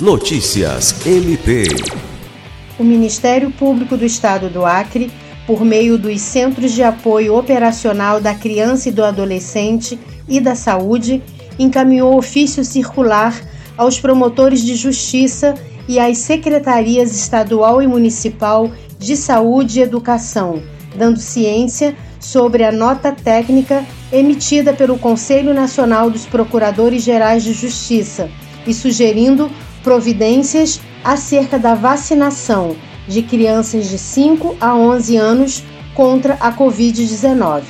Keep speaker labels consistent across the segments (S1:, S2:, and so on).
S1: Notícias MP.
S2: O Ministério Público do Estado do Acre, por meio dos Centros de Apoio Operacional da Criança e do Adolescente e da Saúde, encaminhou ofício circular aos promotores de justiça e às secretarias estadual e municipal de saúde e educação, dando ciência sobre a nota técnica emitida pelo Conselho Nacional dos Procuradores Gerais de Justiça e sugerindo providências acerca da vacinação de crianças de 5 a 11 anos contra a Covid-19.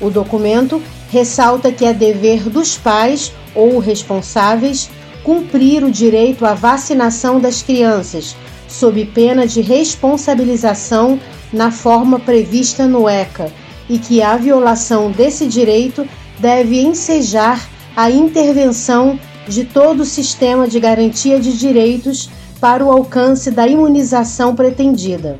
S2: O documento ressalta que é dever dos pais ou responsáveis cumprir o direito à vacinação das crianças, sob pena de responsabilização na forma prevista no ECA, e que a violação desse direito deve ensejar a intervenção de todo o sistema de garantia de direitos para o alcance da imunização pretendida.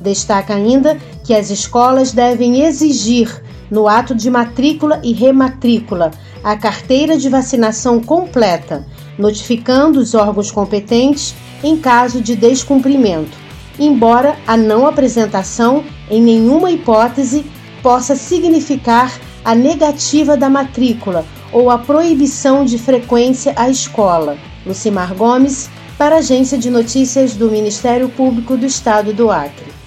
S2: Destaca ainda que as escolas devem exigir, no ato de matrícula e rematrícula, a carteira de vacinação completa, notificando os órgãos competentes em caso de descumprimento, embora a não apresentação, em nenhuma hipótese, possa significar a negativa da matrícula ou a proibição de frequência à escola. Lucimar Gomes, para a Agência de Notícias do Ministério Público do Estado do Acre.